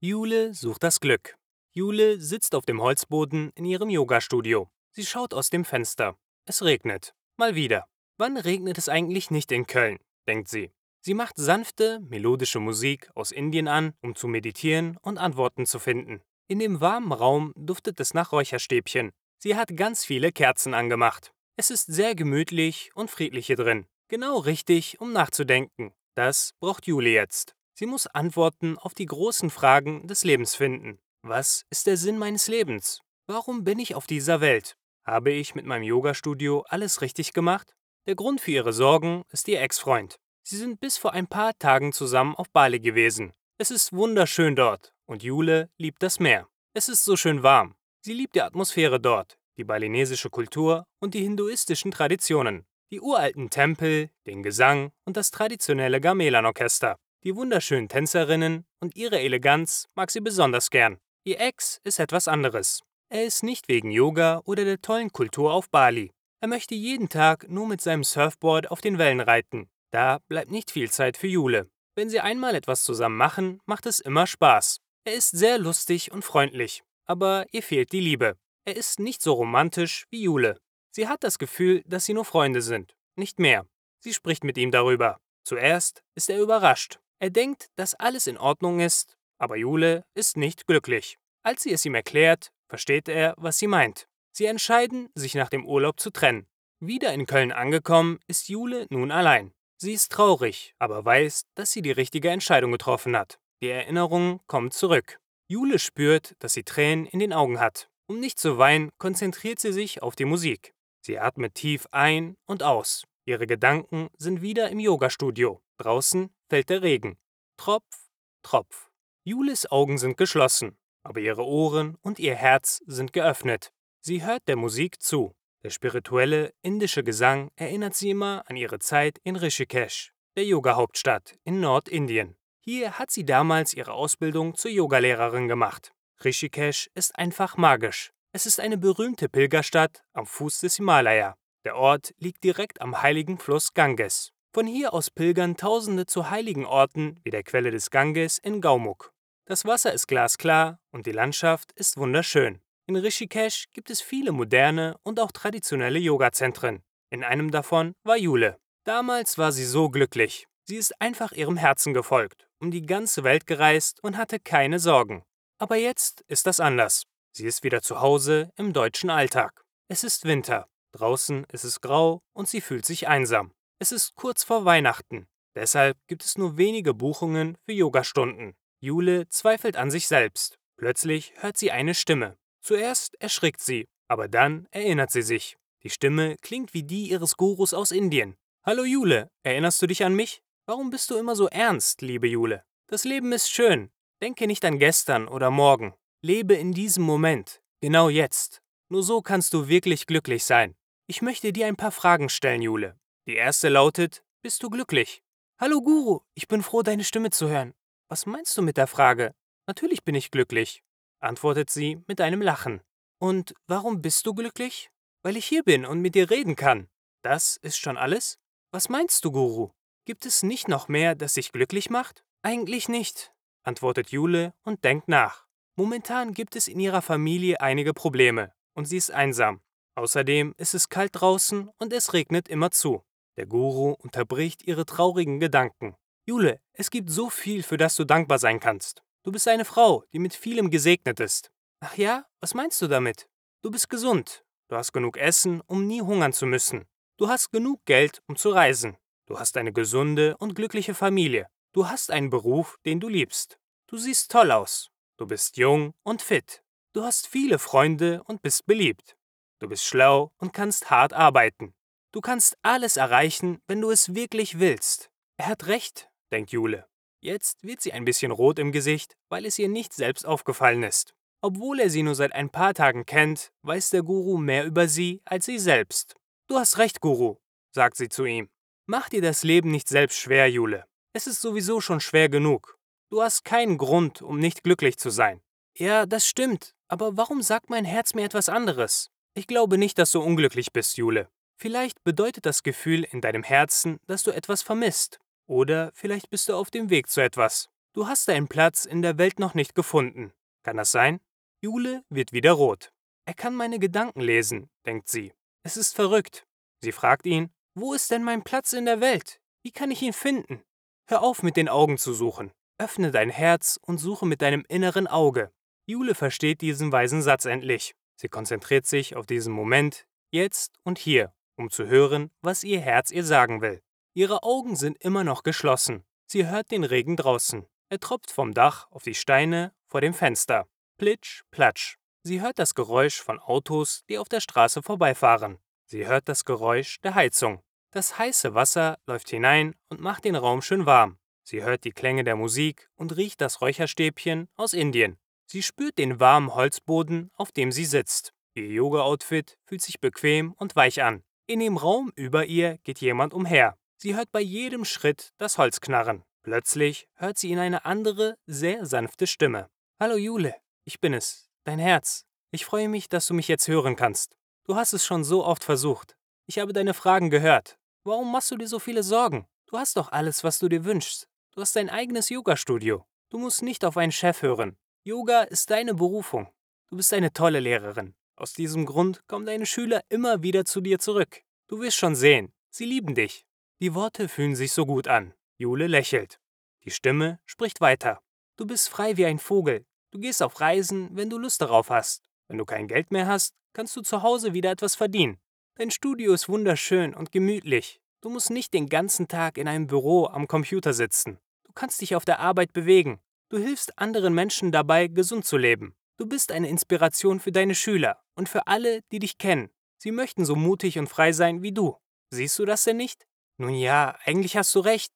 Jule sucht das Glück. Jule sitzt auf dem Holzboden in ihrem Yogastudio. Sie schaut aus dem Fenster. Es regnet. Mal wieder. Wann regnet es eigentlich nicht in Köln? denkt sie. Sie macht sanfte, melodische Musik aus Indien an, um zu meditieren und Antworten zu finden. In dem warmen Raum duftet es nach Räucherstäbchen. Sie hat ganz viele Kerzen angemacht. Es ist sehr gemütlich und friedlich hier drin. Genau richtig, um nachzudenken. Das braucht Jule jetzt. Sie muss Antworten auf die großen Fragen des Lebens finden. Was ist der Sinn meines Lebens? Warum bin ich auf dieser Welt? Habe ich mit meinem Yogastudio alles richtig gemacht? Der Grund für ihre Sorgen ist ihr Ex-Freund. Sie sind bis vor ein paar Tagen zusammen auf Bali gewesen. Es ist wunderschön dort und Jule liebt das Meer. Es ist so schön warm. Sie liebt die Atmosphäre dort, die balinesische Kultur und die hinduistischen Traditionen, die uralten Tempel, den Gesang und das traditionelle Gamelan-Orchester. Die wunderschönen Tänzerinnen und ihre Eleganz mag sie besonders gern. Ihr Ex ist etwas anderes. Er ist nicht wegen Yoga oder der tollen Kultur auf Bali. Er möchte jeden Tag nur mit seinem Surfboard auf den Wellen reiten. Da bleibt nicht viel Zeit für Jule. Wenn sie einmal etwas zusammen machen, macht es immer Spaß. Er ist sehr lustig und freundlich, aber ihr fehlt die Liebe. Er ist nicht so romantisch wie Jule. Sie hat das Gefühl, dass sie nur Freunde sind, nicht mehr. Sie spricht mit ihm darüber. Zuerst ist er überrascht. Er denkt, dass alles in Ordnung ist, aber Jule ist nicht glücklich. Als sie es ihm erklärt, versteht er, was sie meint. Sie entscheiden, sich nach dem Urlaub zu trennen. Wieder in Köln angekommen, ist Jule nun allein. Sie ist traurig, aber weiß, dass sie die richtige Entscheidung getroffen hat. Die Erinnerungen kommen zurück. Jule spürt, dass sie Tränen in den Augen hat. Um nicht zu weinen, konzentriert sie sich auf die Musik. Sie atmet tief ein und aus. Ihre Gedanken sind wieder im Yogastudio. Draußen fällt der Regen. Tropf, Tropf. Julis Augen sind geschlossen, aber ihre Ohren und ihr Herz sind geöffnet. Sie hört der Musik zu. Der spirituelle indische Gesang erinnert sie immer an ihre Zeit in Rishikesh, der Yoga-Hauptstadt in Nordindien. Hier hat sie damals ihre Ausbildung zur Yogalehrerin gemacht. Rishikesh ist einfach magisch. Es ist eine berühmte Pilgerstadt am Fuß des Himalaya. Der Ort liegt direkt am heiligen Fluss Ganges. Von hier aus pilgern Tausende zu heiligen Orten wie der Quelle des Ganges in Gaumuk. Das Wasser ist glasklar und die Landschaft ist wunderschön. In Rishikesh gibt es viele moderne und auch traditionelle Yoga-Zentren. In einem davon war Jule. Damals war sie so glücklich. Sie ist einfach ihrem Herzen gefolgt, um die ganze Welt gereist und hatte keine Sorgen. Aber jetzt ist das anders. Sie ist wieder zu Hause im deutschen Alltag. Es ist Winter. Draußen ist es grau und sie fühlt sich einsam. Es ist kurz vor Weihnachten. Deshalb gibt es nur wenige Buchungen für Yogastunden. Jule zweifelt an sich selbst. Plötzlich hört sie eine Stimme. Zuerst erschrickt sie, aber dann erinnert sie sich. Die Stimme klingt wie die ihres Gurus aus Indien. Hallo Jule, erinnerst du dich an mich? Warum bist du immer so ernst, liebe Jule? Das Leben ist schön. Denke nicht an gestern oder morgen. Lebe in diesem Moment, genau jetzt. Nur so kannst du wirklich glücklich sein. Ich möchte dir ein paar Fragen stellen, Jule. Die erste lautet, bist du glücklich? Hallo Guru, ich bin froh, deine Stimme zu hören. Was meinst du mit der Frage? Natürlich bin ich glücklich, antwortet sie mit einem Lachen. Und warum bist du glücklich? Weil ich hier bin und mit dir reden kann. Das ist schon alles? Was meinst du, Guru? Gibt es nicht noch mehr, das dich glücklich macht? Eigentlich nicht, antwortet Jule und denkt nach. Momentan gibt es in ihrer Familie einige Probleme und sie ist einsam. Außerdem ist es kalt draußen und es regnet immer zu. Der Guru unterbricht ihre traurigen Gedanken. Jule, es gibt so viel, für das du dankbar sein kannst. Du bist eine Frau, die mit vielem gesegnet ist. Ach ja, was meinst du damit? Du bist gesund. Du hast genug Essen, um nie hungern zu müssen. Du hast genug Geld, um zu reisen. Du hast eine gesunde und glückliche Familie. Du hast einen Beruf, den du liebst. Du siehst toll aus. Du bist jung und fit. Du hast viele Freunde und bist beliebt. Du bist schlau und kannst hart arbeiten. Du kannst alles erreichen, wenn du es wirklich willst. Er hat recht, denkt Jule. Jetzt wird sie ein bisschen rot im Gesicht, weil es ihr nicht selbst aufgefallen ist. Obwohl er sie nur seit ein paar Tagen kennt, weiß der Guru mehr über sie als sie selbst. Du hast recht, Guru, sagt sie zu ihm. Mach dir das Leben nicht selbst schwer, Jule. Es ist sowieso schon schwer genug. Du hast keinen Grund, um nicht glücklich zu sein. Ja, das stimmt, aber warum sagt mein Herz mir etwas anderes? Ich glaube nicht, dass du unglücklich bist, Jule. Vielleicht bedeutet das Gefühl in deinem Herzen, dass du etwas vermisst. Oder vielleicht bist du auf dem Weg zu etwas. Du hast deinen Platz in der Welt noch nicht gefunden. Kann das sein? Jule wird wieder rot. Er kann meine Gedanken lesen, denkt sie. Es ist verrückt. Sie fragt ihn, wo ist denn mein Platz in der Welt? Wie kann ich ihn finden? Hör auf, mit den Augen zu suchen. Öffne dein Herz und suche mit deinem inneren Auge. Jule versteht diesen weisen Satz endlich. Sie konzentriert sich auf diesen Moment, jetzt und hier, um zu hören, was ihr Herz ihr sagen will. Ihre Augen sind immer noch geschlossen. Sie hört den Regen draußen. Er tropft vom Dach auf die Steine vor dem Fenster. Plitsch, platsch. Sie hört das Geräusch von Autos, die auf der Straße vorbeifahren. Sie hört das Geräusch der Heizung. Das heiße Wasser läuft hinein und macht den Raum schön warm. Sie hört die Klänge der Musik und riecht das Räucherstäbchen aus Indien. Sie spürt den warmen Holzboden, auf dem sie sitzt. Ihr Yoga-Outfit fühlt sich bequem und weich an. In dem Raum über ihr geht jemand umher. Sie hört bei jedem Schritt das Holz knarren. Plötzlich hört sie in eine andere, sehr sanfte Stimme. Hallo Jule, ich bin es, dein Herz. Ich freue mich, dass du mich jetzt hören kannst. Du hast es schon so oft versucht. Ich habe deine Fragen gehört. Warum machst du dir so viele Sorgen? Du hast doch alles, was du dir wünschst. Du hast dein eigenes Yoga-Studio. Du musst nicht auf einen Chef hören. Yoga ist deine Berufung. Du bist eine tolle Lehrerin. Aus diesem Grund kommen deine Schüler immer wieder zu dir zurück. Du wirst schon sehen, sie lieben dich. Die Worte fühlen sich so gut an. Jule lächelt. Die Stimme spricht weiter. Du bist frei wie ein Vogel. Du gehst auf Reisen, wenn du Lust darauf hast. Wenn du kein Geld mehr hast, kannst du zu Hause wieder etwas verdienen. Dein Studio ist wunderschön und gemütlich. Du musst nicht den ganzen Tag in einem Büro am Computer sitzen. Du kannst dich auf der Arbeit bewegen. Du hilfst anderen Menschen dabei, gesund zu leben. Du bist eine Inspiration für deine Schüler und für alle, die dich kennen. Sie möchten so mutig und frei sein wie du. Siehst du das denn nicht? Nun ja, eigentlich hast du recht,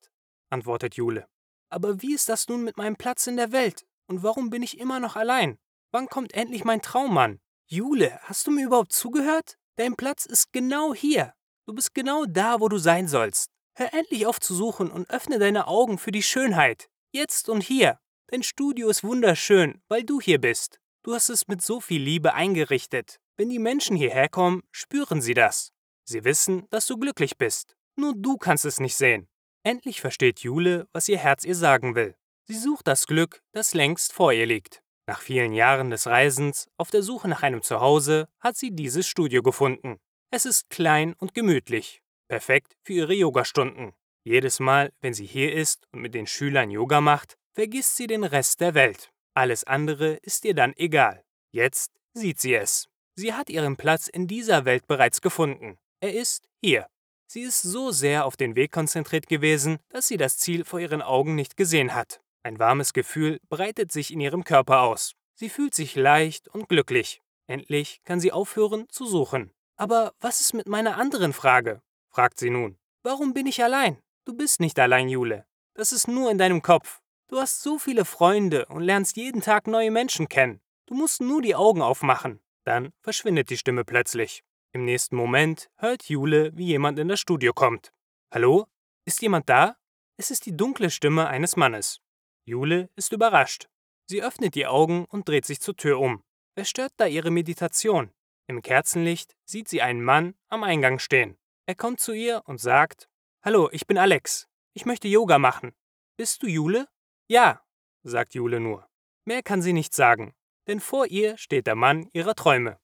antwortet Jule. Aber wie ist das nun mit meinem Platz in der Welt? Und warum bin ich immer noch allein? Wann kommt endlich mein Traummann? Jule, hast du mir überhaupt zugehört? Dein Platz ist genau hier. Du bist genau da, wo du sein sollst. Hör endlich auf zu suchen und öffne deine Augen für die Schönheit. Jetzt und hier. Dein Studio ist wunderschön, weil du hier bist. Du hast es mit so viel Liebe eingerichtet. Wenn die Menschen hierher kommen, spüren sie das. Sie wissen, dass du glücklich bist. Nur du kannst es nicht sehen. Endlich versteht Jule, was ihr Herz ihr sagen will. Sie sucht das Glück, das längst vor ihr liegt. Nach vielen Jahren des Reisens, auf der Suche nach einem Zuhause, hat sie dieses Studio gefunden. Es ist klein und gemütlich, perfekt für ihre Yogastunden. Jedes Mal, wenn sie hier ist und mit den Schülern Yoga macht, vergisst sie den Rest der Welt. Alles andere ist ihr dann egal. Jetzt sieht sie es. Sie hat ihren Platz in dieser Welt bereits gefunden. Er ist hier. Sie ist so sehr auf den Weg konzentriert gewesen, dass sie das Ziel vor ihren Augen nicht gesehen hat. Ein warmes Gefühl breitet sich in ihrem Körper aus. Sie fühlt sich leicht und glücklich. Endlich kann sie aufhören zu suchen. Aber was ist mit meiner anderen Frage? fragt sie nun. Warum bin ich allein? Du bist nicht allein, Jule. Das ist nur in deinem Kopf. Du hast so viele Freunde und lernst jeden Tag neue Menschen kennen. Du musst nur die Augen aufmachen. Dann verschwindet die Stimme plötzlich. Im nächsten Moment hört Jule, wie jemand in das Studio kommt. Hallo? Ist jemand da? Es ist die dunkle Stimme eines Mannes. Jule ist überrascht. Sie öffnet die Augen und dreht sich zur Tür um. Wer stört da ihre Meditation? Im Kerzenlicht sieht sie einen Mann am Eingang stehen. Er kommt zu ihr und sagt: Hallo, ich bin Alex. Ich möchte Yoga machen. Bist du Jule? Ja, sagt Jule nur. Mehr kann sie nicht sagen, denn vor ihr steht der Mann ihrer Träume.